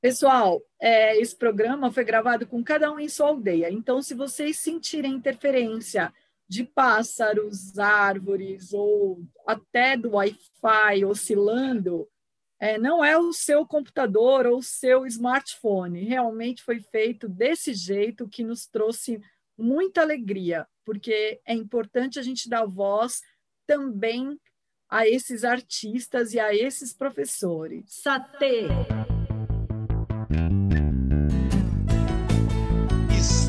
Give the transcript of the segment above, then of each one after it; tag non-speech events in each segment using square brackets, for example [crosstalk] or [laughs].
Pessoal, é, esse programa foi gravado com cada um em sua aldeia. Então, se vocês sentirem interferência de pássaros, árvores ou até do Wi-Fi oscilando, é, não é o seu computador ou o seu smartphone. Realmente foi feito desse jeito que nos trouxe muita alegria, porque é importante a gente dar voz também a esses artistas e a esses professores. Satê!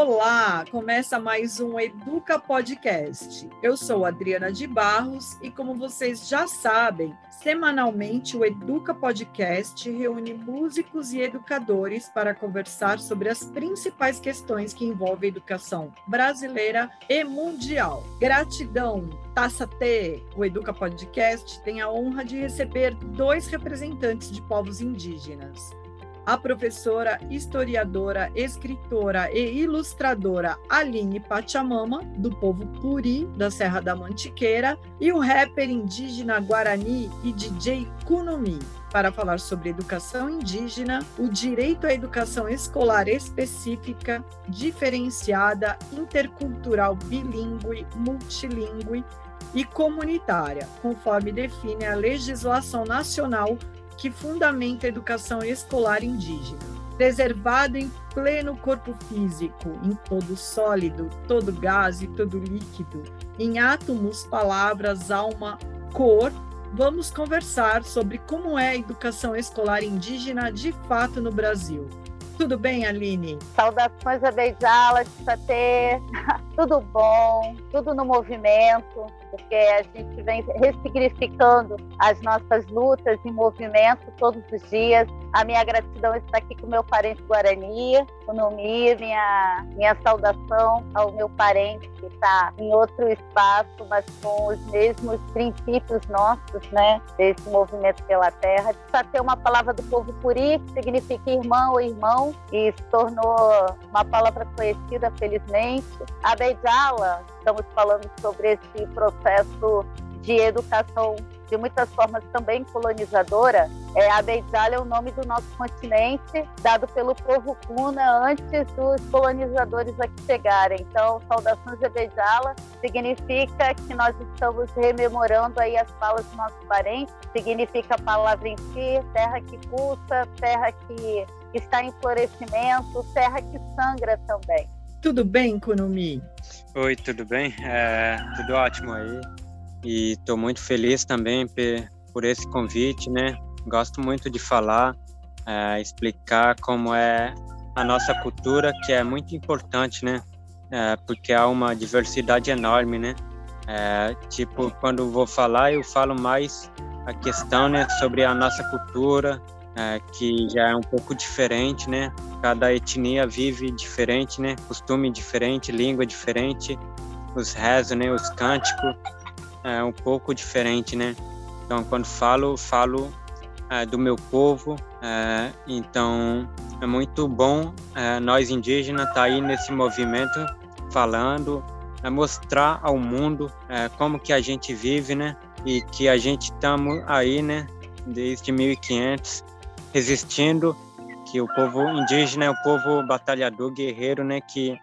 Olá, começa mais um Educa Podcast. Eu sou Adriana de Barros e, como vocês já sabem, semanalmente o Educa Podcast reúne músicos e educadores para conversar sobre as principais questões que envolvem a educação brasileira e mundial. Gratidão, Taça T! O Educa Podcast tem a honra de receber dois representantes de povos indígenas a professora, historiadora, escritora e ilustradora Aline Pachamama, do povo Puri, da Serra da Mantiqueira, e o rapper indígena Guarani e DJ Kunumi, para falar sobre educação indígena, o direito à educação escolar específica, diferenciada, intercultural, bilíngue, multilingüe e comunitária, conforme define a legislação nacional que fundamenta a educação escolar indígena. Preservado em pleno corpo físico, em todo sólido, todo gás e todo líquido, em átomos, palavras, alma, cor, vamos conversar sobre como é a educação escolar indígena de fato no Brasil. Tudo bem, Aline? Saudações a Tissatê. [laughs] tudo bom, tudo no movimento, porque a gente vem ressignificando as nossas lutas em movimento todos os dias. A minha gratidão está aqui com meu parente Guarani, o Nomi, minha, minha saudação ao meu parente que está em outro espaço, mas com os mesmos princípios nossos, né, desse movimento pela terra. Tissatê é uma palavra do povo puri, que significa irmão ou irmão, e se tornou uma palavra conhecida, felizmente. A Beijala, estamos falando sobre esse processo de educação de muitas formas também colonizadora, é, a Beijala é o nome do nosso continente, dado pelo povo Kuna antes dos colonizadores aqui chegarem. Então, saudações a Beijala significa que nós estamos rememorando aí as falas dos nossos parentes, significa a palavra em si, terra que pulsa, terra que está em florescimento, terra que sangra também. Tudo bem, Kunumi? Oi, tudo bem? É, tudo ótimo aí. E estou muito feliz também por esse convite, né? Gosto muito de falar, é, explicar como é a nossa cultura, que é muito importante, né? É, porque há uma diversidade enorme, né? É, tipo, quando vou falar, eu falo mais a questão, né, sobre a nossa cultura, é, que já é um pouco diferente, né? Cada etnia vive diferente, né? Costume diferente, língua diferente, os rezos, né? Os cânticos é um pouco diferente, né? Então, quando falo, falo é, do meu povo. É, então, é muito bom é, nós indígenas estar tá aí nesse movimento falando, é, mostrar ao mundo é, como que a gente vive, né? E que a gente estamos aí, né? Desde 1500 resistindo, que o povo indígena é o povo batalhador, guerreiro, né? Que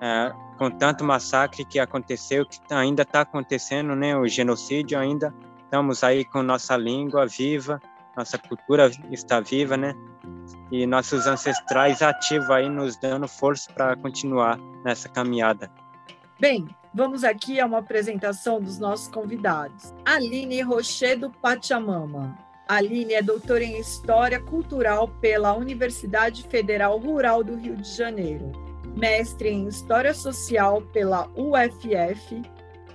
é, com tanto massacre que aconteceu, que ainda está acontecendo, né? O genocídio ainda estamos aí com nossa língua viva, nossa cultura está viva, né? E nossos ancestrais ativos aí nos dando força para continuar nessa caminhada. Bem, vamos aqui a uma apresentação dos nossos convidados. Aline Rochedo Pachamama. Aline é doutora em História Cultural pela Universidade Federal Rural do Rio de Janeiro mestre em História Social pela UFF,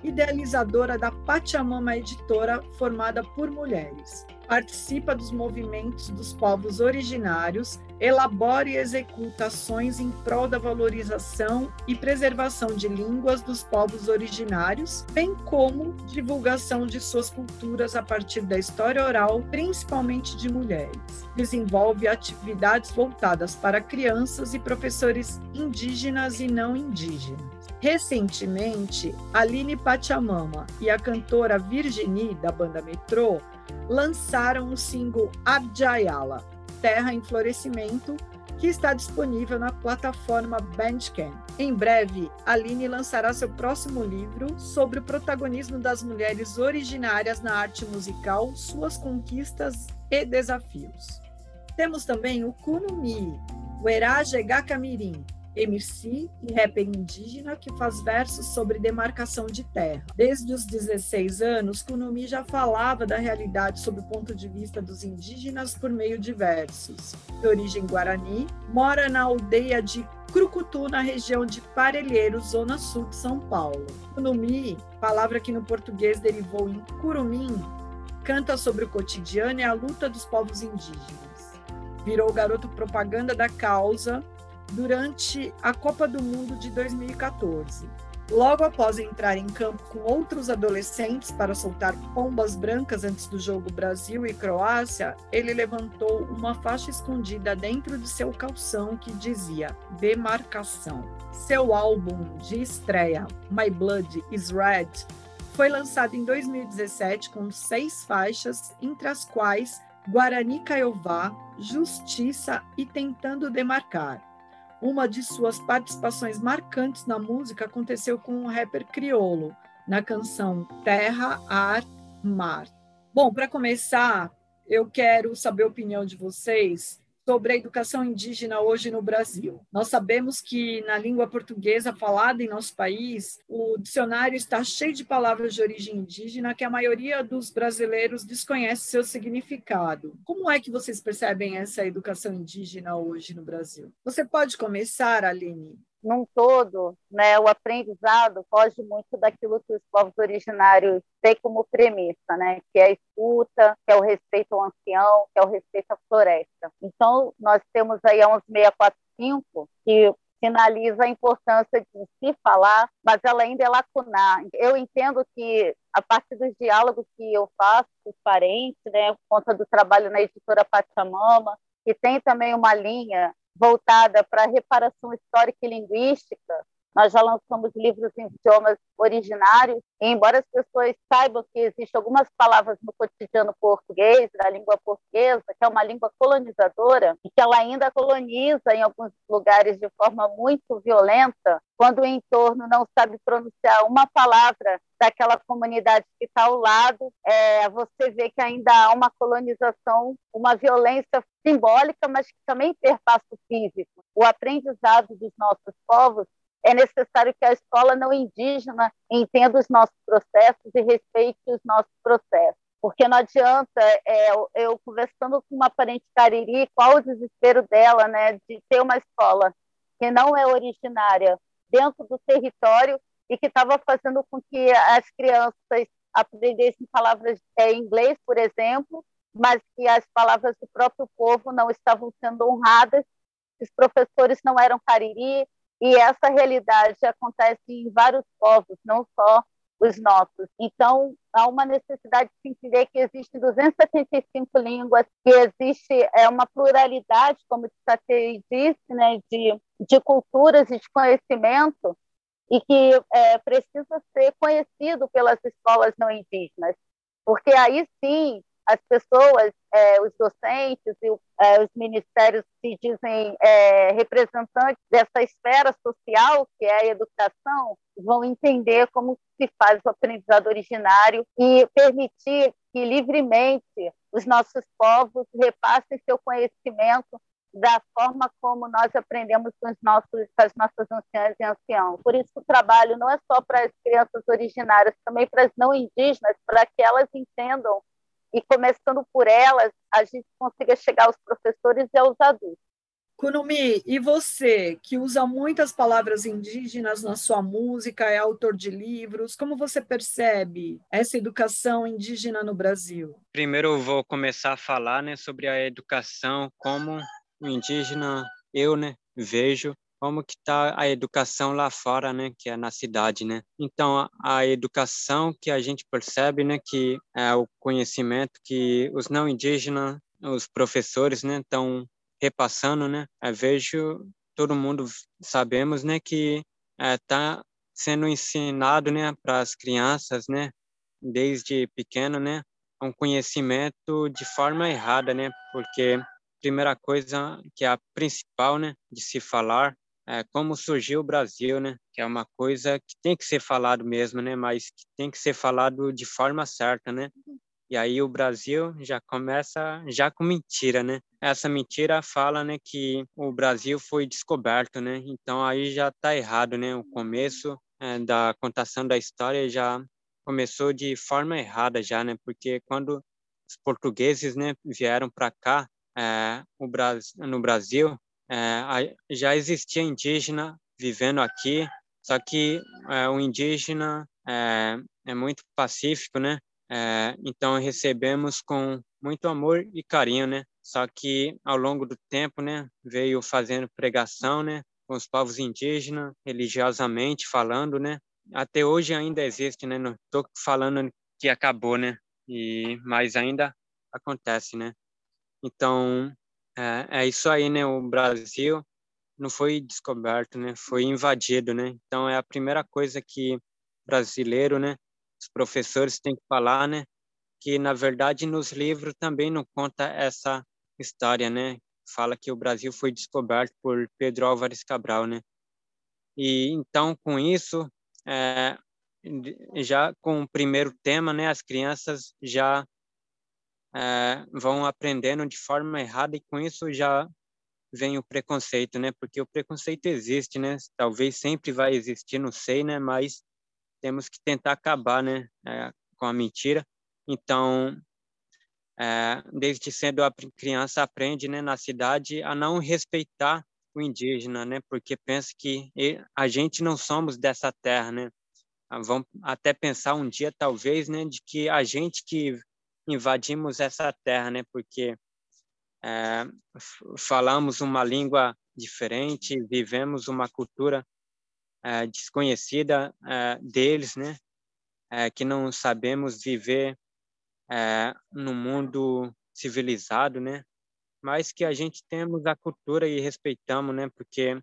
idealizadora da Pachamama Editora, formada por mulheres. Participa dos movimentos dos povos originários, elabora e executa ações em prol da valorização e preservação de línguas dos povos originários, bem como divulgação de suas culturas a partir da história oral, principalmente de mulheres. Desenvolve atividades voltadas para crianças e professores indígenas e não indígenas. Recentemente, Aline Pachamama e a cantora Virginie, da banda Metrô, lançaram o single Abjayala, Terra em Florescimento, que está disponível na plataforma Bandcamp. Em breve, Aline lançará seu próximo livro sobre o protagonismo das mulheres originárias na arte musical, suas conquistas e desafios. Temos também o Kunumi, o Eraje Gakamirim, MC e rapper indígena que faz versos sobre demarcação de terra. Desde os 16 anos, Kunumi já falava da realidade sob o ponto de vista dos indígenas por meio de versos. De origem guarani, mora na aldeia de Crucutu, na região de Parelheiro, zona sul de São Paulo. Kunumi, palavra que no português derivou em curumim, canta sobre o cotidiano e a luta dos povos indígenas. Virou garoto propaganda da causa durante a Copa do Mundo de 2014. Logo após entrar em campo com outros adolescentes para soltar pombas brancas antes do jogo Brasil e Croácia, ele levantou uma faixa escondida dentro de seu calção que dizia Demarcação. Seu álbum de estreia, My Blood is Red, foi lançado em 2017 com seis faixas, entre as quais Guarani Caiová, Justiça e Tentando Demarcar. Uma de suas participações marcantes na música aconteceu com o rapper Criolo, na canção Terra, Ar, Mar. Bom, para começar, eu quero saber a opinião de vocês sobre a educação indígena hoje no Brasil. Nós sabemos que na língua portuguesa falada em nosso país, o dicionário está cheio de palavras de origem indígena que a maioria dos brasileiros desconhece seu significado. Como é que vocês percebem essa educação indígena hoje no Brasil? Você pode começar, Aline? Num todo, né, o aprendizado foge muito daquilo que os povos originários têm como premissa, né, que é a escuta, que é o respeito ao ancião, que é o respeito à floresta. Então, nós temos aí a 11645, que sinaliza a importância de se falar, mas ela ainda é lacunar. Eu entendo que, a partir dos diálogos que eu faço com os parentes, né, por conta do trabalho na editora Pachamama, que tem também uma linha voltada para reparação histórica e linguística. Nós já lançamos livros em idiomas originários, e embora as pessoas saibam que existem algumas palavras no cotidiano português, da língua portuguesa, que é uma língua colonizadora, e que ela ainda coloniza em alguns lugares de forma muito violenta, quando o entorno não sabe pronunciar uma palavra daquela comunidade que está ao lado, é, você vê que ainda há uma colonização, uma violência simbólica, mas que também perpassa o físico. O aprendizado dos nossos povos é necessário que a escola não indígena entenda os nossos processos e respeite os nossos processos. Porque não adianta, é, eu conversando com uma parente cariri, qual o desespero dela né, de ter uma escola que não é originária dentro do território e que estava fazendo com que as crianças aprendessem palavras é, em inglês, por exemplo, mas que as palavras do próprio povo não estavam sendo honradas, os professores não eram cariri, e essa realidade acontece em vários povos, não só os nossos. Então, há uma necessidade de entender que existem 275 línguas, que existe é, uma pluralidade, como o Tatei disse, né, de, de culturas e de conhecimento, e que é, precisa ser conhecido pelas escolas não indígenas, porque aí sim as pessoas, é, os docentes e é, os ministérios que dizem é, representantes dessa esfera social, que é a educação, vão entender como se faz o aprendizado originário e permitir que livremente os nossos povos repassem seu conhecimento da forma como nós aprendemos com, os nossos, com as nossas anciãs e anciãos. Por isso, o trabalho não é só para as crianças originárias, também para as não indígenas, para que elas entendam e, começando por elas, a gente consiga chegar aos professores e aos adultos. Kunumi, e você, que usa muitas palavras indígenas na sua música, é autor de livros, como você percebe essa educação indígena no Brasil? Primeiro eu vou começar a falar né, sobre a educação, como o indígena, eu né, vejo como que está a educação lá fora, né, que é na cidade, né? Então a, educação que a gente percebe, né, que é o conhecimento que os não indígenas, os professores, né, estão repassando, né? Eu vejo todo mundo sabemos, né, que está é, sendo ensinado, né, para as crianças, né, desde pequeno, né, um conhecimento de forma errada, né? Porque primeira coisa que é a principal, né, de se falar é como surgiu o Brasil, né? Que é uma coisa que tem que ser falado mesmo, né? Mas que tem que ser falado de forma certa, né? E aí o Brasil já começa já com mentira, né? Essa mentira fala, né, que o Brasil foi descoberto, né? Então aí já está errado, né? O começo é, da contação da história já começou de forma errada já, né? Porque quando os portugueses, né, vieram para cá, é, o Brasil, no Brasil, é, já existia indígena vivendo aqui, só que é, o indígena é, é muito pacífico, né? É, então recebemos com muito amor e carinho, né? Só que ao longo do tempo, né, veio fazendo pregação, né, com os povos indígenas, religiosamente falando, né? Até hoje ainda existe, né? Não estou falando que acabou, né? E mas ainda acontece, né? Então é, é isso aí, né? O Brasil não foi descoberto, né? Foi invadido, né? Então é a primeira coisa que brasileiro, né? os professores têm que falar, né? Que na verdade nos livros também não conta essa história, né? Fala que o Brasil foi descoberto por Pedro Álvares Cabral, né? E então com isso, é, já com o primeiro tema, né? As crianças já é, vão aprendendo de forma errada e com isso já vem o preconceito, né? Porque o preconceito existe, né? Talvez sempre vai existir, não sei, né? Mas temos que tentar acabar, né, é, com a mentira. Então, é, desde cedo a criança aprende, né, na cidade a não respeitar o indígena, né, porque pensa que a gente não somos dessa terra, né. Vamos até pensar um dia, talvez, né, de que a gente que invadimos essa terra, né, porque é, falamos uma língua diferente, vivemos uma cultura é, desconhecida é, deles, né? É, que não sabemos viver é, no mundo civilizado, né? Mas que a gente temos a cultura e respeitamos, né? Porque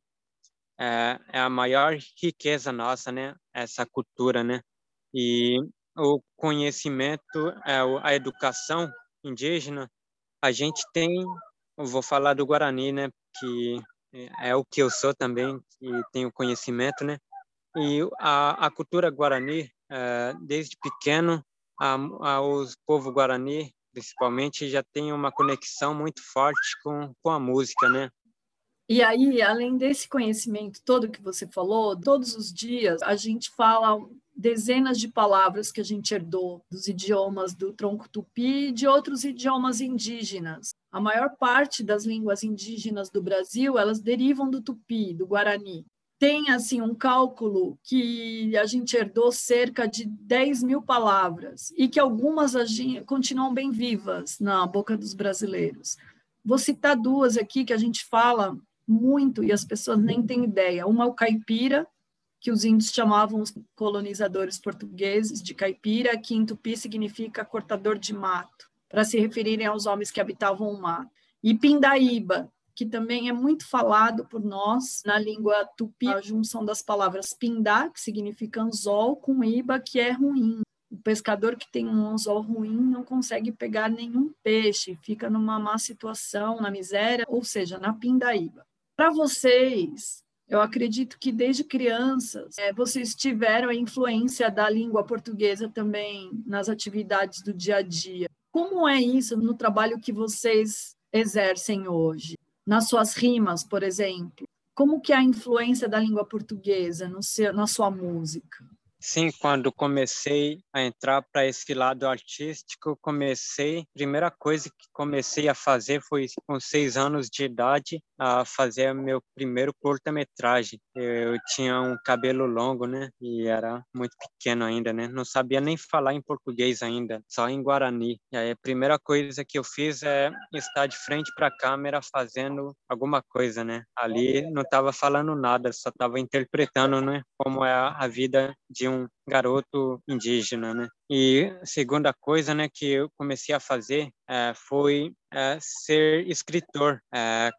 é, é a maior riqueza nossa, né? Essa cultura, né? E o conhecimento, é, a educação indígena, a gente tem, vou falar do Guarani, né? Que é, é o que eu sou também e tenho conhecimento, né? E a, a cultura guarani, é, desde pequeno, a, a, os povo guarani, principalmente, já tem uma conexão muito forte com, com a música, né? E aí, além desse conhecimento todo que você falou, todos os dias a gente fala dezenas de palavras que a gente herdou dos idiomas do tronco tupi e de outros idiomas indígenas. A maior parte das línguas indígenas do Brasil, elas derivam do tupi, do guarani. Tem, assim, um cálculo que a gente herdou cerca de 10 mil palavras e que algumas continuam bem vivas na boca dos brasileiros. Vou citar duas aqui que a gente fala muito e as pessoas nem têm ideia. Uma é o caipira, que os índios chamavam os colonizadores portugueses de caipira, que em tupi significa cortador de mato, para se referirem aos homens que habitavam o mato. E pindaíba, que também é muito falado por nós na língua tupi, a junção das palavras pindá, que significa anzol, com iba, que é ruim. O pescador que tem um anzol ruim não consegue pegar nenhum peixe, fica numa má situação, na miséria, ou seja, na pindaíba. Para vocês, eu acredito que desde crianças é, vocês tiveram a influência da língua portuguesa também nas atividades do dia a dia. Como é isso no trabalho que vocês exercem hoje? Nas suas rimas, por exemplo? Como que é a influência da língua portuguesa no seu, na sua música? Sim, quando comecei a entrar para esse lado artístico, comecei, primeira coisa que comecei a fazer foi com seis anos de idade a fazer meu primeiro curta-metragem. Eu tinha um cabelo longo, né, e era muito pequeno ainda, né, não sabia nem falar em português ainda, só em guarani. E aí a primeira coisa que eu fiz é estar de frente para a câmera fazendo alguma coisa, né. Ali não estava falando nada, só estava interpretando, né, como é a vida de um garoto indígena, né? E segunda coisa, né, que eu comecei a fazer é, foi é, ser escritor. É,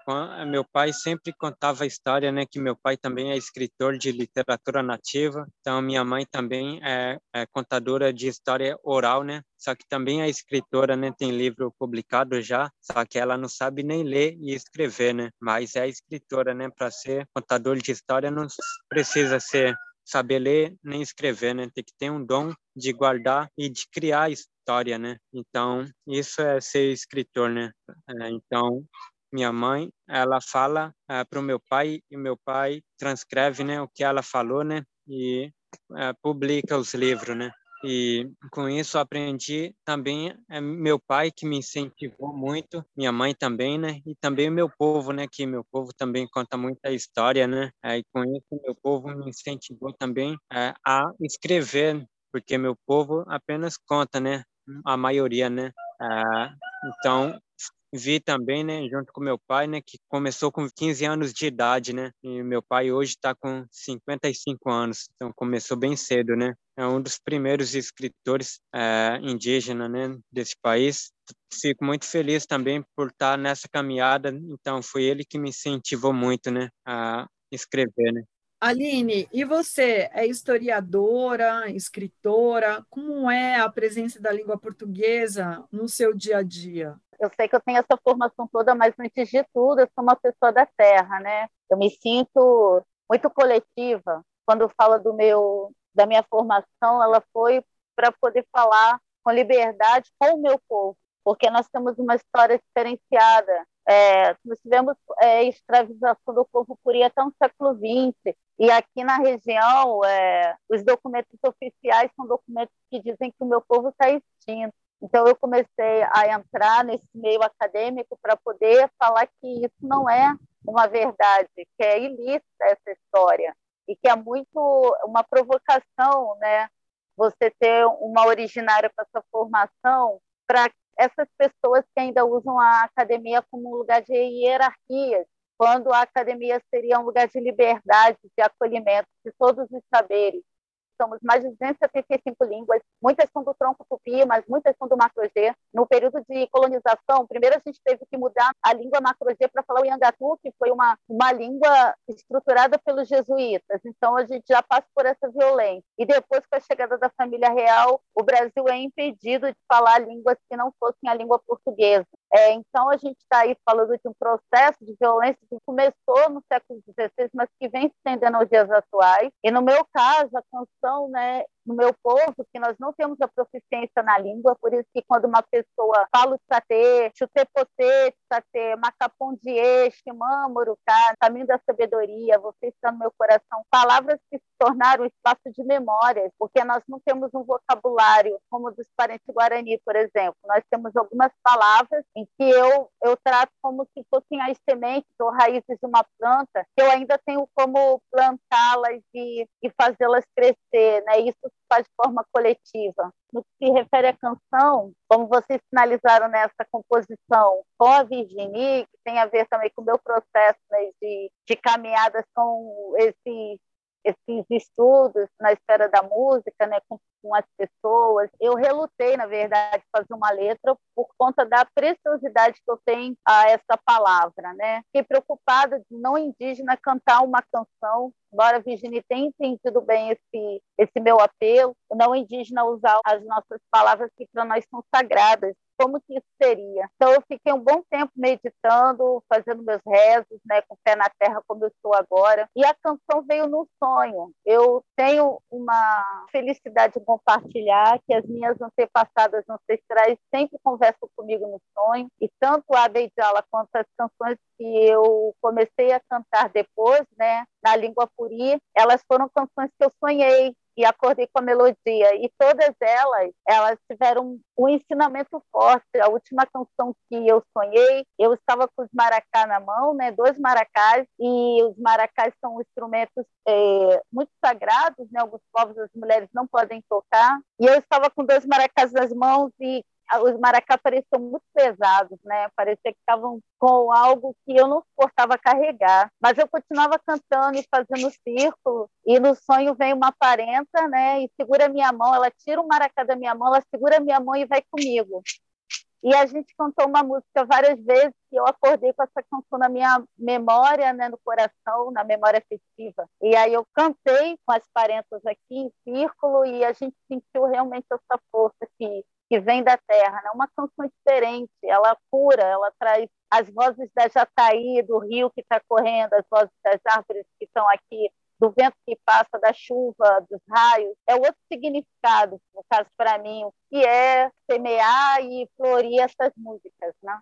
meu pai sempre contava a história, né, que meu pai também é escritor de literatura nativa. Então minha mãe também é, é contadora de história oral, né? Só que também é escritora, né? Tem livro publicado já, só que ela não sabe nem ler e escrever, né? Mas é escritora, né? Para ser contador de história não precisa ser saber ler nem escrever, né? Tem que ter um dom de guardar e de criar história, né? Então, isso é ser escritor, né? É, então, minha mãe, ela fala é, para o meu pai e meu pai transcreve, né, o que ela falou, né? E é, publica os livros, né? E com isso aprendi também é meu pai que me incentivou muito, minha mãe também, né? E também meu povo, né? Que meu povo também conta muita história, né? É, e com isso meu povo me incentivou também é, a escrever, porque meu povo apenas conta, né? A maioria, né? É, então vi também, né, junto com meu pai, né, que começou com 15 anos de idade, né, e meu pai hoje está com 55 anos, então começou bem cedo, né, é um dos primeiros escritores é, indígenas, né, desse país. Fico muito feliz também por estar nessa caminhada, então foi ele que me incentivou muito, né, a escrever, né. Aline, e você é historiadora, escritora? Como é a presença da língua portuguesa no seu dia a dia? Eu sei que eu tenho essa formação toda, mas antes de tudo, eu sou uma pessoa da terra, né? Eu me sinto muito coletiva quando falo do meu da minha formação, ela foi para poder falar com liberdade com o meu povo, porque nós temos uma história diferenciada. É, nós tivemos é, escravização do povo curi até no século XX, e aqui na região, é, os documentos oficiais são documentos que dizem que o meu povo está extinto. Então, eu comecei a entrar nesse meio acadêmico para poder falar que isso não é uma verdade, que é ilícita essa história e que é muito uma provocação, né? Você ter uma originária com essa formação para essas pessoas que ainda usam a academia como um lugar de hierarquias, quando a academia seria um lugar de liberdade, de acolhimento de todos os saberes somos mais de 275 línguas, muitas são do tronco tupi, mas muitas são do macro-G. No período de colonização, primeiro a gente teve que mudar a língua macro-G para falar o Yangatu, que foi uma, uma língua estruturada pelos jesuítas. Então a gente já passa por essa violência. E depois, com a chegada da família real, o Brasil é impedido de falar línguas que não fossem a língua portuguesa. É, então a gente está aí falando de um processo de violência que começou no século XVI, mas que vem se estendendo aos dias atuais. E no meu caso, a canção, né, no meu povo que nós não temos a proficiência na língua, por isso que quando uma pessoa fala o tsatê, chutepotê, tsatê, macapondiê, ximamuruká, caminho da sabedoria, você está no meu coração, palavras que se tornaram espaço de memórias, porque nós não temos um vocabulário como dos parentes guarani, por exemplo. Nós temos algumas palavras em que eu, eu trato como se fossem as sementes ou raízes de uma planta, que eu ainda tenho como plantá-las e, e fazê-las crescer, né? Isso faz de forma coletiva. No que se refere à canção, como vocês finalizaram nessa composição com a Virginie, que tem a ver também com o meu processo né, de, de caminhadas com esses esses estudos na esfera da música, né, com, com, as pessoas. Eu relutei, na verdade, fazer uma letra por conta da preciosidade que eu tenho a essa palavra, né? Fiquei preocupada de não indígena cantar uma canção, embora a Virginia tenha entendido bem esse, esse meu apelo, não indígena usar as nossas palavras que para nós são sagradas, como que isso seria. Então eu fiquei um bom tempo meditando, fazendo meus rezos, né, com o pé na terra como eu estou agora. E a canção veio no sonho. Eu tenho uma felicidade de compartilhar que as minhas antepassadas ancestrais sempre conversam comigo no sonho e tanto a Beijala quanto as canções que eu comecei a cantar depois, né, na língua puri, elas foram canções que eu sonhei e acordei com a melodia. E todas elas, elas tiveram um ensinamento forte. A última canção que eu sonhei, eu estava com os maracás na mão, né? Dois maracás e os maracás são instrumentos é, muito sagrados, né? Alguns povos as mulheres não podem tocar. E eu estava com dois maracás nas mãos e os maracás pareciam muito pesados, né? Parecia que estavam com algo que eu não suportava carregar. Mas eu continuava cantando e fazendo círculo, e no sonho vem uma parenta, né? E segura minha mão, ela tira o maracá da minha mão, ela segura minha mão e vai comigo. E a gente cantou uma música várias vezes e eu acordei com essa canção na minha memória, né, no coração, na memória afetiva. E aí eu cantei com as parentas aqui em círculo e a gente sentiu realmente essa força que que vem da terra, né? uma canção diferente, ela cura, ela traz as vozes da Jataí, do rio que está correndo, as vozes das árvores que estão aqui, do vento que passa, da chuva, dos raios, é outro significado, no caso para mim, que é semear e florir essas músicas, né?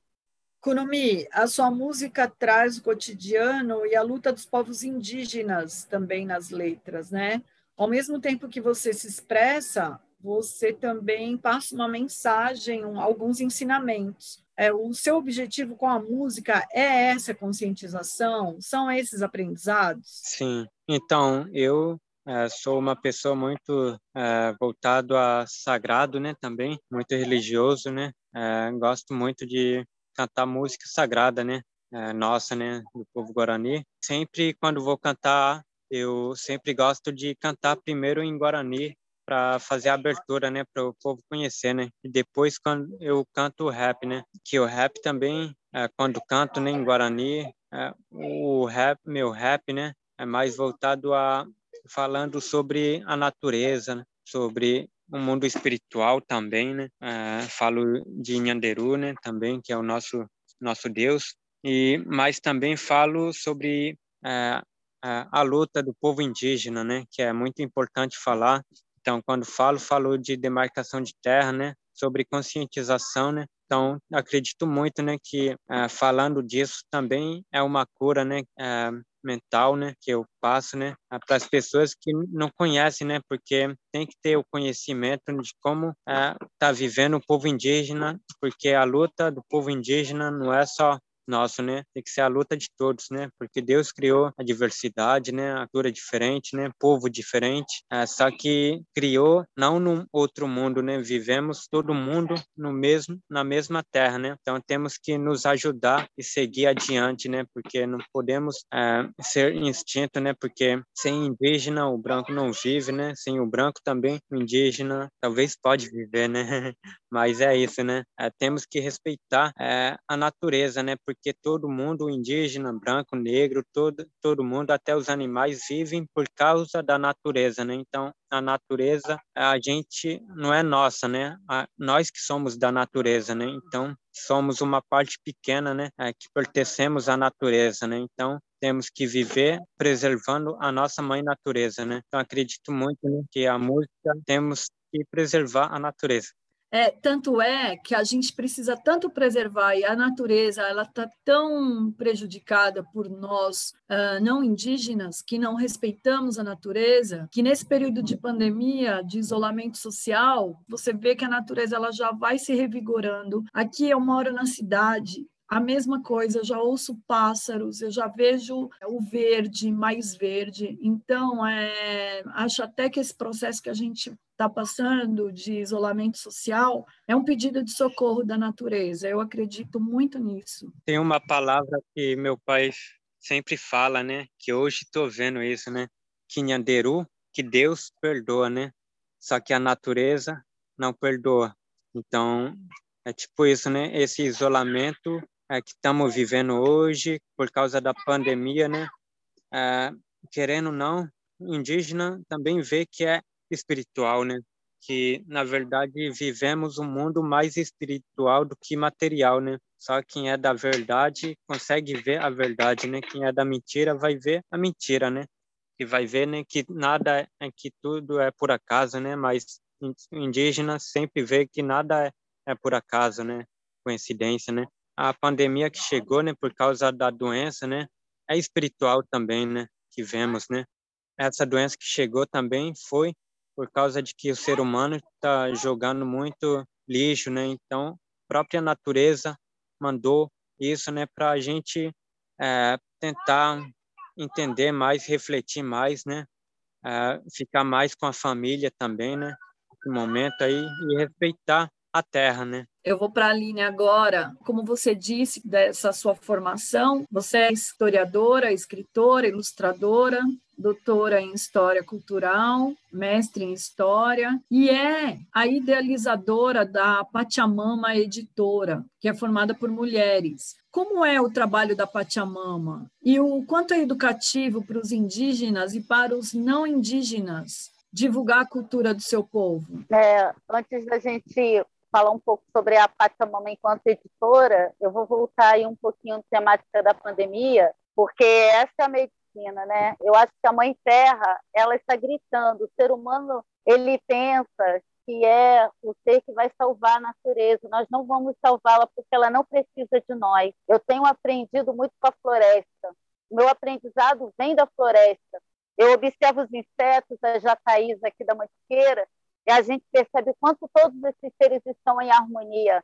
Kunomi, a sua música traz o cotidiano e a luta dos povos indígenas também nas letras, né? Ao mesmo tempo que você se expressa, você também passa uma mensagem, um, alguns ensinamentos. É, o seu objetivo com a música é essa conscientização? São esses aprendizados? Sim. Então, eu é, sou uma pessoa muito é, voltado a sagrado, né? Também muito religioso, né? É, gosto muito de cantar música sagrada, né? É, nossa, né? Do povo guarani. Sempre quando vou cantar, eu sempre gosto de cantar primeiro em guarani para fazer a abertura, né, para o povo conhecer, né? E depois quando eu canto o rap, né? Que o rap também, é, quando canto, né, em Guarani, é, o rap, meu rap, né, é mais voltado a falando sobre a natureza, né? sobre o mundo espiritual também, né? É, falo de Nhanderu, né, também, que é o nosso nosso Deus, e mas também falo sobre é, a luta do povo indígena, né, que é muito importante falar, então, quando falo, falo de demarcação de terra, né? Sobre conscientização, né? Então, acredito muito, né, que uh, falando disso também é uma cura, né, uh, mental, né, que eu passo, né, para as pessoas que não conhecem, né, porque tem que ter o conhecimento de como está uh, vivendo o povo indígena, porque a luta do povo indígena não é só nosso, né? Tem que ser a luta de todos, né? Porque Deus criou a diversidade, né? A cultura diferente, né? Povo diferente, é, só que criou não num outro mundo, né? Vivemos todo mundo no mesmo, na mesma terra, né? Então temos que nos ajudar e seguir adiante, né? Porque não podemos é, ser instinto, né? Porque sem indígena o branco não vive, né? Sem o branco também o indígena talvez pode viver, né? [laughs] Mas é isso, né? É, temos que respeitar é, a natureza, né? Porque todo mundo, indígena, branco, negro, todo, todo mundo, até os animais, vivem por causa da natureza, né? Então, a natureza, a gente não é nossa, né? A, nós que somos da natureza, né? Então, somos uma parte pequena, né? É, que pertencemos à natureza, né? Então, temos que viver preservando a nossa mãe natureza, né? Então, acredito muito né, que a música temos que preservar a natureza. É, tanto é que a gente precisa tanto preservar e a natureza ela está tão prejudicada por nós uh, não indígenas que não respeitamos a natureza que nesse período de pandemia de isolamento social você vê que a natureza ela já vai se revigorando aqui eu moro na cidade a mesma coisa, eu já ouço pássaros, eu já vejo o verde, mais verde. Então, é, acho até que esse processo que a gente está passando de isolamento social é um pedido de socorro da natureza. Eu acredito muito nisso. Tem uma palavra que meu pai sempre fala, né? Que hoje estou vendo isso, né? Quinhanderu, que Deus perdoa, né? Só que a natureza não perdoa. Então, é tipo isso, né? Esse isolamento é, que estamos vivendo hoje por causa da pandemia, né? É, querendo ou não, indígena também vê que é espiritual, né? Que na verdade vivemos um mundo mais espiritual do que material, né? Só quem é da verdade consegue ver a verdade, né? Quem é da mentira vai ver a mentira, né? E vai ver, né, que nada é que tudo é por acaso, né? Mas indígena sempre vê que nada é, é por acaso, né? Coincidência, né? a pandemia que chegou, né, por causa da doença, né, é espiritual também, né, que vemos, né. Essa doença que chegou também foi por causa de que o ser humano está jogando muito lixo, né? Então, própria natureza mandou isso, né, para a gente é, tentar entender mais, refletir mais, né? É, ficar mais com a família também, né? No momento aí e respeitar a terra, né? Eu vou para a Aline agora. Como você disse dessa sua formação, você é historiadora, escritora, ilustradora, doutora em História Cultural, mestre em História, e é a idealizadora da Pachamama Editora, que é formada por mulheres. Como é o trabalho da Pachamama? E o quanto é educativo para os indígenas e para os não indígenas divulgar a cultura do seu povo? É, antes da gente falar um pouco sobre a Pachamama enquanto editora, eu vou voltar aí um pouquinho na temática da pandemia, porque essa é a medicina, né? Eu acho que a Mãe Terra, ela está gritando, o ser humano, ele pensa que é o ser que vai salvar a natureza. Nós não vamos salvá-la porque ela não precisa de nós. Eu tenho aprendido muito com a floresta. Meu aprendizado vem da floresta. Eu observo os insetos, as jataís aqui da Mantiqueira, e a gente percebe quanto todos esses seres estão em harmonia.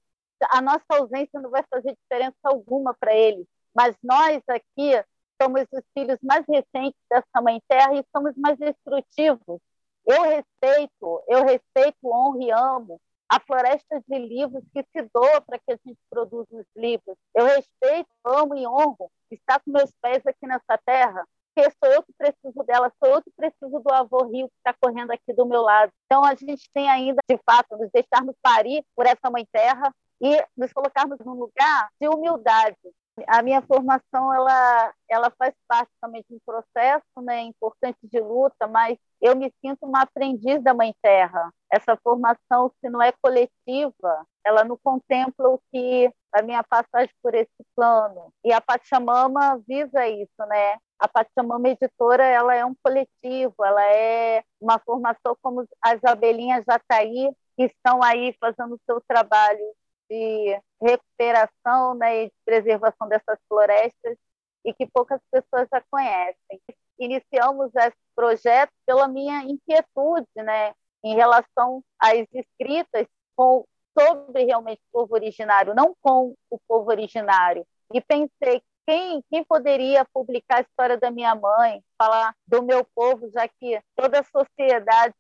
A nossa ausência não vai fazer diferença alguma para eles, mas nós aqui somos os filhos mais recentes dessa mãe terra e somos mais destrutivos. Eu respeito, eu respeito, honro e amo a floresta de livros que se doa para que a gente produza os livros. Eu respeito, amo e honro estar com meus pés aqui nessa terra, porque sou eu que preciso dela, sou eu que preciso do avô Rio que está correndo aqui do meu lado. Então a gente tem ainda, de fato, nos deixarmos parir por essa mãe terra e nos colocarmos num lugar de humildade, a minha formação ela ela faz parte também de um processo né importante de luta mas eu me sinto uma aprendiz da mãe terra. Essa formação se não é coletiva ela não contempla o que a minha passagem por esse plano. E a Pachamama visa isso né? A Pachamama editora ela é um coletivo ela é uma formação como as abelhinhas Jataí que estão aí fazendo o seu trabalho de recuperação né, e de preservação dessas florestas e que poucas pessoas já conhecem. Iniciamos esse projeto pela minha inquietude né, em relação às escritas com, sobre realmente o povo originário, não com o povo originário. E pensei quem, quem poderia publicar a história da minha mãe, falar do meu povo, já que toda a sociedade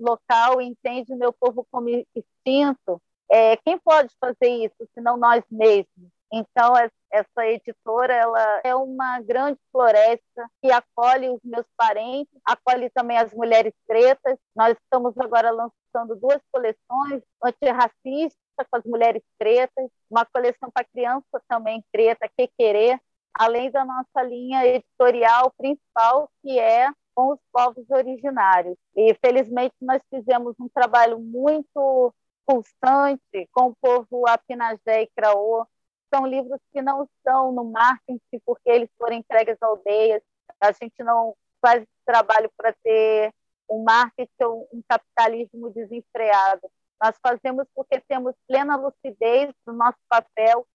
local entende o meu povo como extinto, é, quem pode fazer isso, se não nós mesmos? Então, essa editora ela é uma grande floresta que acolhe os meus parentes, acolhe também as mulheres pretas. Nós estamos agora lançando duas coleções antirracistas com as mulheres pretas, uma coleção para criança também preta, que querer, além da nossa linha editorial principal, que é com os povos originários. E felizmente nós fizemos um trabalho muito constante com o povo Apinagé e Craô. São livros que não estão no marketing porque eles foram entregues às aldeias. A gente não faz trabalho para ter um marketing ou um capitalismo desenfreado. Nós fazemos porque temos plena lucidez do nosso papel.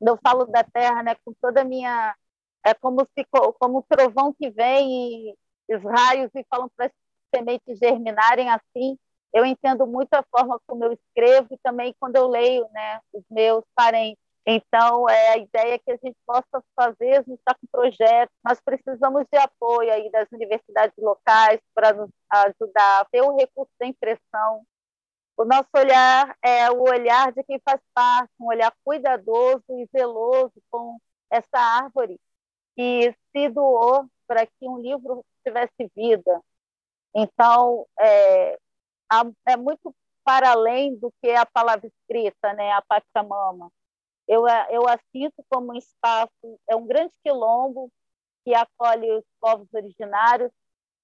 Eu falo da terra, né, com toda a minha é como se como o trovão que vem e os raios e falam para as sementes germinarem assim eu entendo muito a forma como eu escrevo e também quando eu leio né, os meus parentes. Então, é a ideia é que a gente possa fazer, a gente está com projetos, nós precisamos de apoio aí das universidades locais para nos ajudar a ter o recurso da impressão. O nosso olhar é o olhar de quem faz parte, um olhar cuidadoso e zeloso com essa árvore que se doou para que um livro tivesse vida. Então, é, é muito para além do que a palavra escrita, né, a Pachamama. Eu, eu a sinto como um espaço, é um grande quilombo que acolhe os povos originários,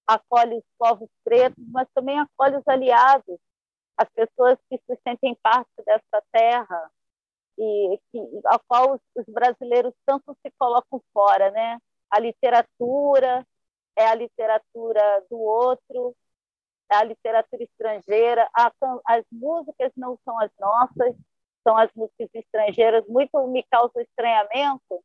acolhe os povos pretos, mas também acolhe os aliados, as pessoas que se sentem parte dessa terra e que, a qual os, os brasileiros tanto se colocam fora, né? A literatura é a literatura do outro, a literatura estrangeira, a, as músicas não são as nossas, são as músicas estrangeiras. Muito me causa estranhamento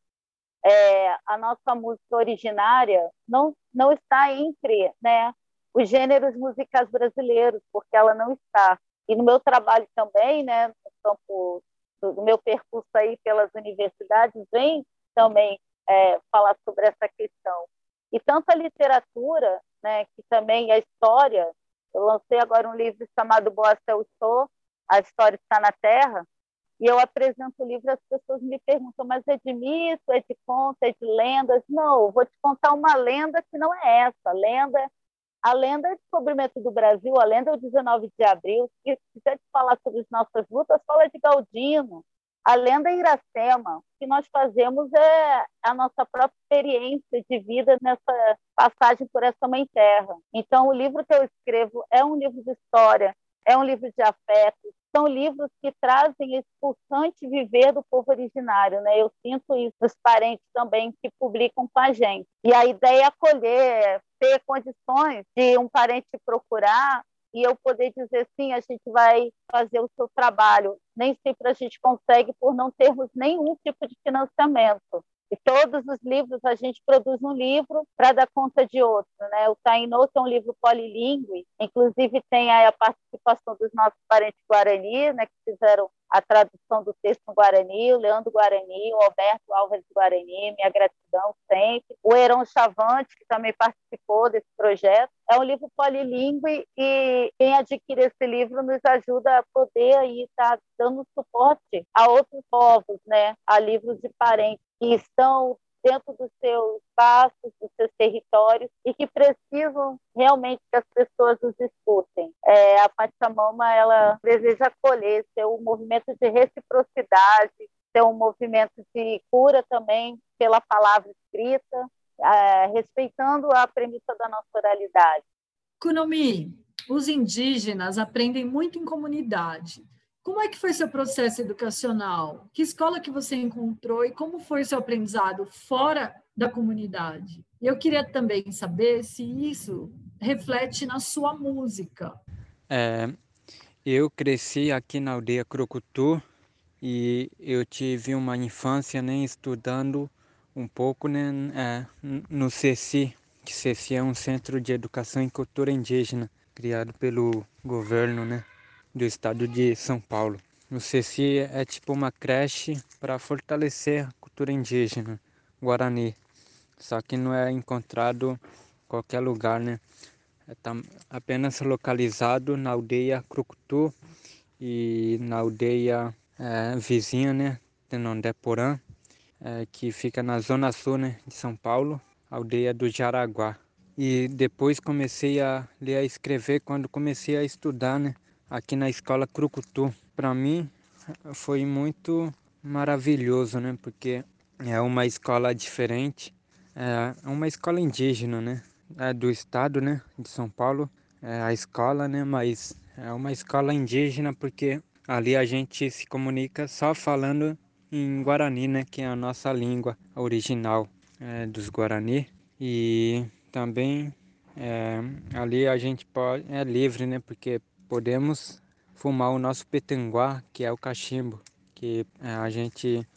é, a nossa música originária não não está entre né os gêneros musicais brasileiros, porque ela não está. E no meu trabalho também, né, no campo do, meu percurso aí pelas universidades, vem também é, falar sobre essa questão. E tanto a literatura, né, que também a história, eu lancei agora um livro chamado Boa Céu Sou, A História Está na Terra, e eu apresento o livro as pessoas me perguntam, mas é de mito, é de conto, é de lendas? Não, eu vou te contar uma lenda que não é essa. Lenda, a lenda é o descobrimento do Brasil, a lenda é o 19 de abril. Se quiser te falar sobre as nossas lutas, fala de Galdino. A lenda é Iracema. O que nós fazemos é a nossa própria experiência de vida nessa passagem por essa mãe terra. Então, o livro que eu escrevo é um livro de história, é um livro de afetos, são livros que trazem esse pulsante viver do povo originário, né? Eu sinto isso dos parentes também que publicam com a gente. E a ideia é acolher, ter condições de um parente procurar e eu poder dizer sim, a gente vai fazer o seu trabalho. Nem sempre a gente consegue por não termos nenhum tipo de financiamento. E todos os livros, a gente produz um livro para dar conta de outro. Né? O Tainô é um livro polilingüe, inclusive tem a participação dos nossos parentes Guarani, né, que fizeram a tradução do texto no Guarani, o Leandro Guarani, o Alberto Álvares Guarani, minha gratidão sempre. O Heron Chavante, que também participou desse projeto. É um livro polilingüe e quem adquire esse livro nos ajuda a poder aí estar tá dando suporte a outros povos, né? a livros de parentes que estão dentro dos seus espaços, dos seus territórios e que precisam realmente que as pessoas os escutem. É, a Pachamama ela deseja acolher, ser um movimento de reciprocidade, ser um movimento de cura também pela palavra escrita, é, respeitando a premissa da nossa oralidade. Kunomi, os indígenas aprendem muito em comunidade. Como é que foi seu processo educacional? Que escola que você encontrou e como foi seu aprendizado fora da comunidade? Eu queria também saber se isso reflete na sua música. É, eu cresci aqui na aldeia Crocutu e eu tive uma infância né, estudando um pouco né, é, no CECI, que CECI é um centro de educação e cultura indígena criado pelo governo, né? Do estado de São Paulo. O CECI é tipo uma creche para fortalecer a cultura indígena guarani, só que não é encontrado em qualquer lugar, né? É apenas localizado na aldeia Crucutu e na aldeia é, vizinha, né, Tenondeporã, é, que fica na zona sul né, de São Paulo, aldeia do Jaraguá. E depois comecei a ler e escrever quando comecei a estudar, né? Aqui na escola Crucutu. Para mim foi muito maravilhoso, né? Porque é uma escola diferente, é uma escola indígena, né? É do estado, né? De São Paulo, é a escola, né? Mas é uma escola indígena porque ali a gente se comunica só falando em Guarani, né? Que é a nossa língua original é, dos Guarani. E também é, ali a gente pode é livre, né? Porque podemos fumar o nosso petanguá, que é o cachimbo, que é, a gente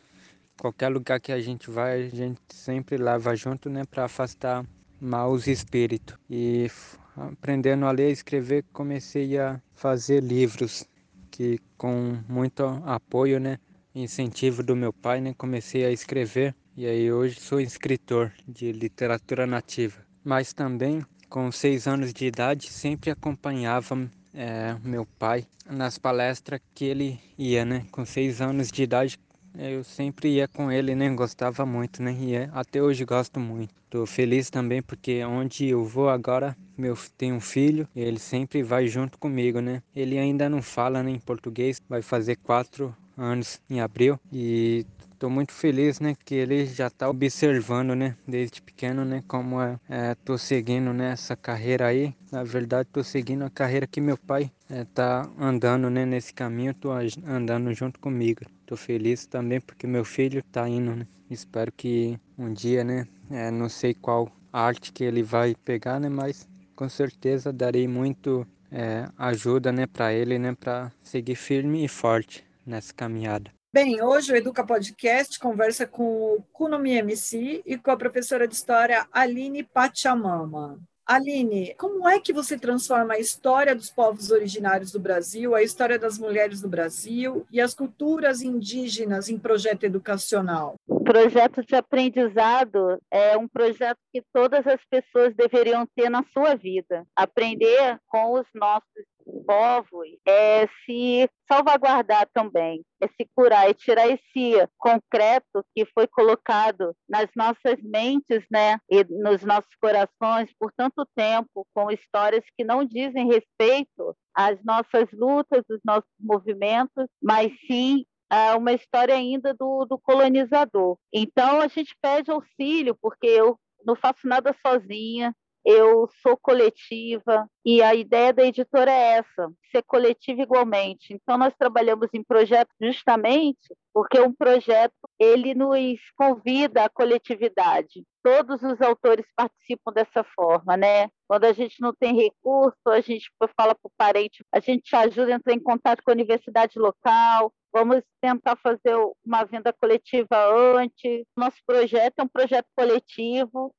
qualquer lugar que a gente vai, a gente sempre leva junto, né, para afastar maus espíritos. E aprendendo a ler e escrever, comecei a fazer livros que com muito apoio, né, incentivo do meu pai, né, comecei a escrever e aí hoje sou escritor de literatura nativa. Mas também com seis anos de idade sempre acompanhava é, meu pai nas palestras que ele ia, né? Com seis anos de idade, eu sempre ia com ele, né? Gostava muito, né? E é, até hoje gosto muito. Tô feliz também porque onde eu vou agora, meu tenho um filho, ele sempre vai junto comigo, né? Ele ainda não fala nem né, português, vai fazer quatro anos em abril e Estou muito feliz, né, que ele já está observando, né, desde pequeno, né, como é, é tô seguindo nessa né, carreira aí. Na verdade, tô seguindo a carreira que meu pai é, tá andando, né, nesse caminho, tô andando junto comigo. Tô feliz também porque meu filho tá indo, né. Espero que um dia, né, é, não sei qual arte que ele vai pegar, né, mas com certeza darei muito é, ajuda, né, para ele, né, para seguir firme e forte nessa caminhada. Bem, hoje o Educa Podcast conversa com o Kunomi MC e com a professora de História Aline Pachamama. Aline, como é que você transforma a história dos povos originários do Brasil, a história das mulheres do Brasil e as culturas indígenas em projeto educacional? O projeto de aprendizado é um projeto que todas as pessoas deveriam ter na sua vida. Aprender com os nossos povos é se salvaguardar também, é se curar e tirar esse concreto que foi colocado nas nossas mentes, né, e nos nossos corações por tanto tempo, com histórias que não dizem respeito às nossas lutas, os nossos movimentos, mas sim a uma história ainda do, do colonizador. Então a gente pede auxílio, porque eu não faço nada sozinha, eu sou coletiva e a ideia da editora é essa, ser coletiva igualmente. Então nós trabalhamos em projetos justamente porque um projeto ele nos convida à coletividade. Todos os autores participam dessa forma, né? Quando a gente não tem recurso, a gente fala para o parente, a gente ajuda a entrar em contato com a universidade local, vamos tentar fazer uma venda coletiva antes. Nosso projeto é um projeto coletivo,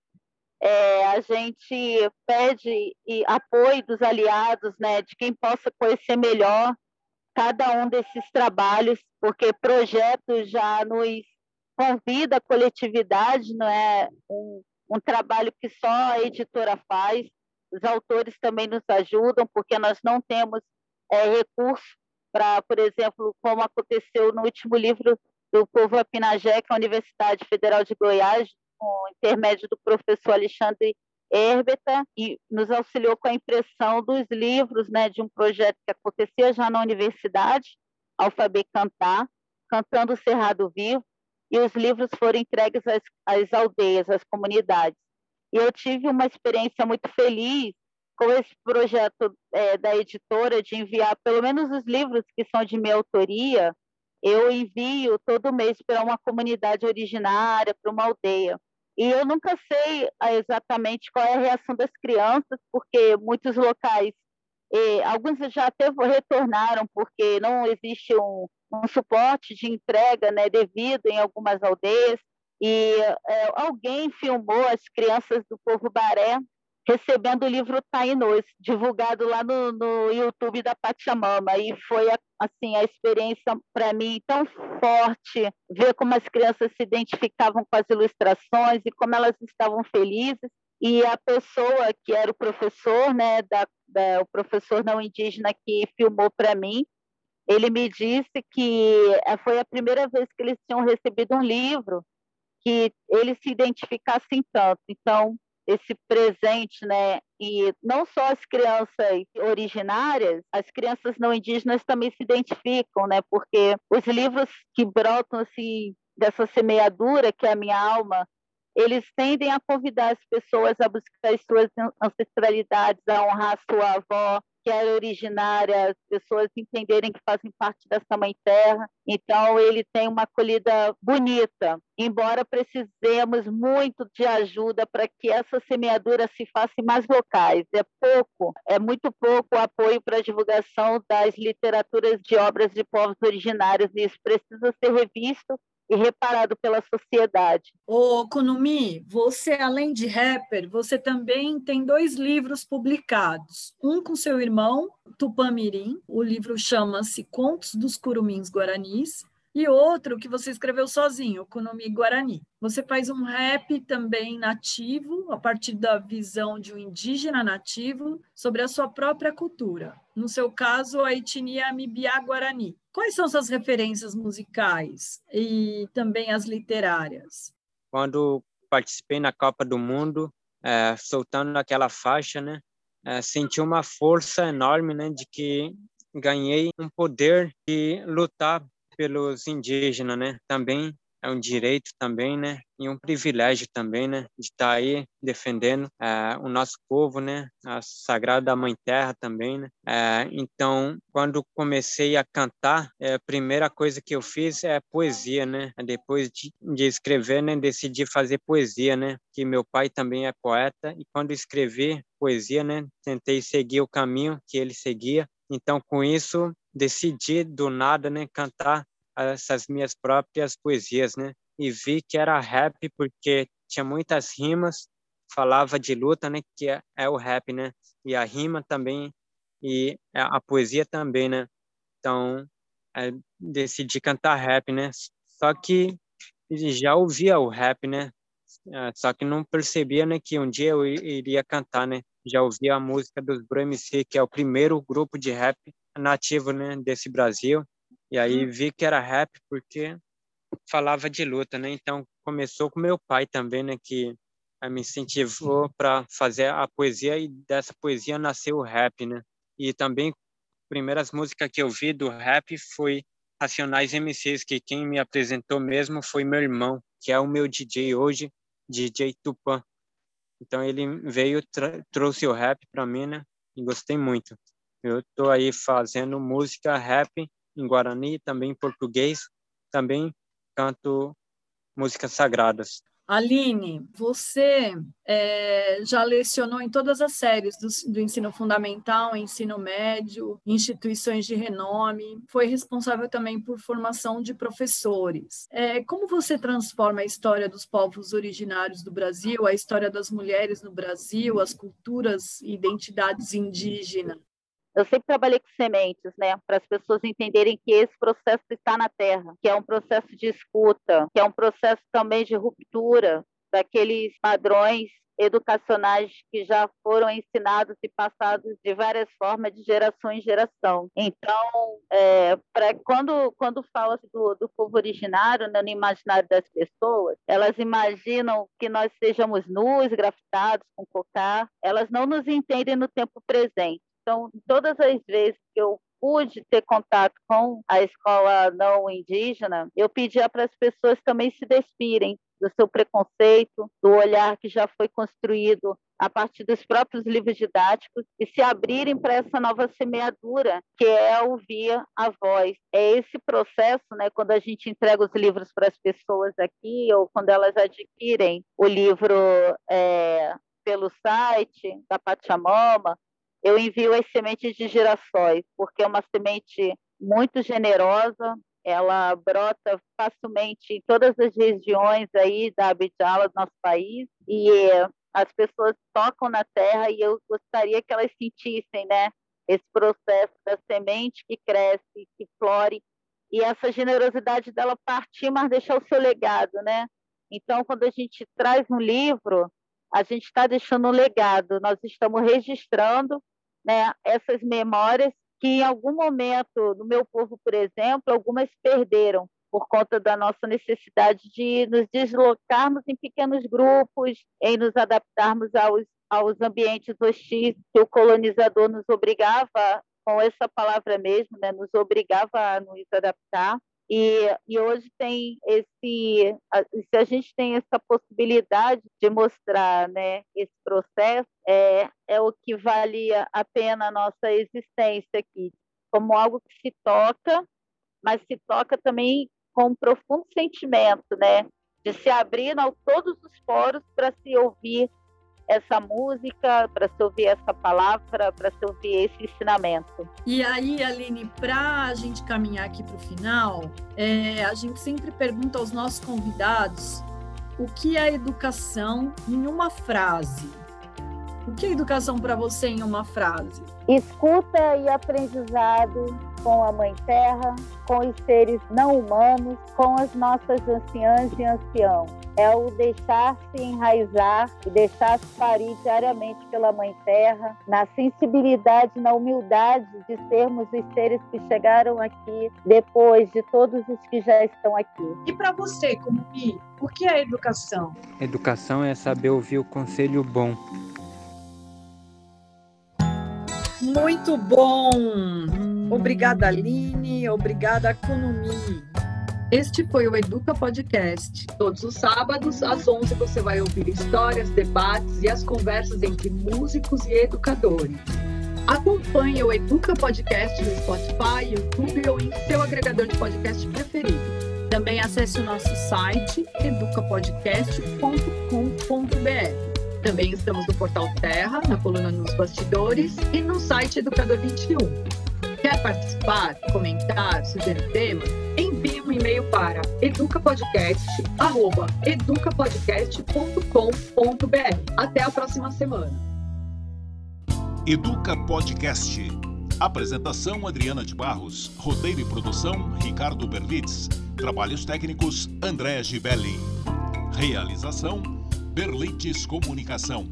é, a gente pede apoio dos aliados, né, de quem possa conhecer melhor cada um desses trabalhos, porque projeto já nos convida a coletividade, não é um, um trabalho que só a editora faz. Os autores também nos ajudam, porque nós não temos é, recurso para, por exemplo, como aconteceu no último livro do Povo Apinagé, que é a Universidade Federal de Goiás, com intermédio do professor Alexandre Herbeta, e nos auxiliou com a impressão dos livros né, de um projeto que acontecia já na universidade, Alfabe Cantar, Cantando o Cerrado Vivo, e os livros foram entregues às, às aldeias, às comunidades. E eu tive uma experiência muito feliz com esse projeto é, da editora de enviar pelo menos os livros que são de minha autoria, eu envio todo mês para uma comunidade originária, para uma aldeia. E eu nunca sei ah, exatamente qual é a reação das crianças, porque muitos locais, eh, alguns já até retornaram, porque não existe um, um suporte de entrega né, devido em algumas aldeias. E eh, alguém filmou as crianças do povo Baré recebendo o livro Tainos, divulgado lá no, no YouTube da Pachamama. E foi, assim, a experiência para mim tão forte, ver como as crianças se identificavam com as ilustrações e como elas estavam felizes. E a pessoa que era o professor, né, da, da o professor não indígena que filmou para mim, ele me disse que eh, foi a primeira vez que eles tinham recebido um livro que eles se identificassem tanto. Então, esse presente, né? E não só as crianças originárias, as crianças não indígenas também se identificam, né? Porque os livros que brotam assim dessa semeadura que é a minha alma, eles tendem a convidar as pessoas a buscar as suas ancestralidades, a honrar a sua avó, que era originária, as pessoas entenderem que fazem parte dessa mãe terra. Então, ele tem uma acolhida bonita, embora precisemos muito de ajuda para que essa semeadura se faça em mais locais. É pouco, é muito pouco o apoio para a divulgação das literaturas de obras de povos originários, e isso precisa ser revisto e reparado pela sociedade. Ô, Konumi, você, além de rapper, você também tem dois livros publicados. Um com seu irmão, Tupamirim, o livro chama-se Contos dos Curumins Guaranis, e outro que você escreveu sozinho, Konumi Guarani. Você faz um rap também nativo, a partir da visão de um indígena nativo sobre a sua própria cultura. No seu caso, a etnia Amibiá Guarani. Quais são suas referências musicais e também as literárias? Quando participei na Copa do Mundo, é, soltando aquela faixa, né, é, senti uma força enorme, né, de que ganhei um poder de lutar pelos indígenas, né, também é um direito também, né, e um privilégio também, né, de estar tá aí defendendo é, o nosso povo, né, a Sagrada Mãe Terra também, né. É, então, quando comecei a cantar, é, a primeira coisa que eu fiz é poesia, né. Depois de, de escrever, né, decidi fazer poesia, né, que meu pai também é poeta e quando escrevi poesia, né, tentei seguir o caminho que ele seguia. Então, com isso, decidi do nada, né, cantar essas minhas próprias poesias, né? E vi que era rap porque tinha muitas rimas falava de luta, né? Que é, é o rap, né? E a rima também e a poesia também, né? Então, é, decidi cantar rap, né? Só que já ouvia o rap, né? É, só que não percebia, né, que um dia eu iria cantar, né? Já ouvia a música dos Bro MC, que é o primeiro grupo de rap nativo, né, desse Brasil. E aí hum. vi que era rap porque falava de luta, né? Então começou com meu pai também, né, que me incentivou para fazer a poesia e dessa poesia nasceu o rap, né? E também primeiras músicas que eu vi do rap foi Racionais MCs, que quem me apresentou mesmo foi meu irmão, que é o meu DJ hoje, DJ Tupã. Então ele veio, trouxe o rap para mim, né? E gostei muito. Eu tô aí fazendo música rap em Guarani, também em português, também canto músicas sagradas. Aline, você é, já lecionou em todas as séries do, do, ensino fundamental, ensino médio, instituições de renome, foi responsável também por formação de professores. É, como você transforma a história dos povos originários do Brasil, a história das mulheres no Brasil, as culturas e identidades indígenas eu sempre trabalhei com sementes, né, para as pessoas entenderem que esse processo está na terra, que é um processo de escuta, que é um processo também de ruptura daqueles padrões educacionais que já foram ensinados e passados de várias formas de geração em geração. Então, é, pra, quando quando fala do, do povo originário né, no imaginário das pessoas, elas imaginam que nós sejamos nus, grafitados com cocar. Elas não nos entendem no tempo presente. Então, todas as vezes que eu pude ter contato com a escola não indígena, eu pedia para as pessoas também se despirem do seu preconceito, do olhar que já foi construído a partir dos próprios livros didáticos e se abrirem para essa nova semeadura, que é ouvir a voz. É esse processo, né, quando a gente entrega os livros para as pessoas aqui, ou quando elas adquirem o livro é, pelo site da Pachamama, eu envio as sementes de girassóis, porque é uma semente muito generosa, ela brota facilmente em todas as regiões aí da Abidjala do nosso país. E as pessoas tocam na terra e eu gostaria que elas sentissem, né, esse processo da semente que cresce, que flore. E essa generosidade dela partir, mas deixar o seu legado, né? Então, quando a gente traz um livro, a gente está deixando um legado, nós estamos registrando né, essas memórias que em algum momento no meu povo, por exemplo, algumas perderam por conta da nossa necessidade de nos deslocarmos em pequenos grupos, em nos adaptarmos aos, aos ambientes hostis que o colonizador nos obrigava, com essa palavra mesmo, né, nos obrigava a nos adaptar. E, e hoje tem esse, se a gente tem essa possibilidade de mostrar né, esse processo, é, é o que valia a pena a nossa existência aqui, como algo que se toca, mas se toca também com um profundo sentimento, né? De se abrir a todos os poros para se ouvir essa música, para se ouvir essa palavra, para se ouvir esse ensinamento. E aí, Aline, para a gente caminhar aqui para o final, é, a gente sempre pergunta aos nossos convidados o que é educação em uma frase. O que é educação para você em uma frase? Escuta e aprendizado com a Mãe Terra, com os seres não humanos, com as nossas anciãs e anciãos. É o deixar-se enraizar e deixar-se parir diariamente pela Mãe Terra, na sensibilidade, na humildade de sermos os seres que chegaram aqui depois de todos os que já estão aqui. E para você, como Pi, o que é educação? Educação é saber ouvir o conselho bom muito bom! Obrigada, Aline. Obrigada, Kunumi. Este foi o Educa Podcast. Todos os sábados, às 11, você vai ouvir histórias, debates e as conversas entre músicos e educadores. Acompanhe o Educa Podcast no Spotify, YouTube ou em seu agregador de podcast preferido. Também acesse o nosso site educapodcast.com.br. Também estamos no Portal Terra, na coluna Nos Bastidores e no site Educador 21. Quer participar, comentar, sugerir temas? Envie um e-mail para educapodcast@educapodcast.com.br. Até a próxima semana. Educa Podcast. Apresentação Adriana de Barros. Roteiro e produção Ricardo Berlitz. Trabalhos técnicos André Gibelli. Realização Berlites Comunicação.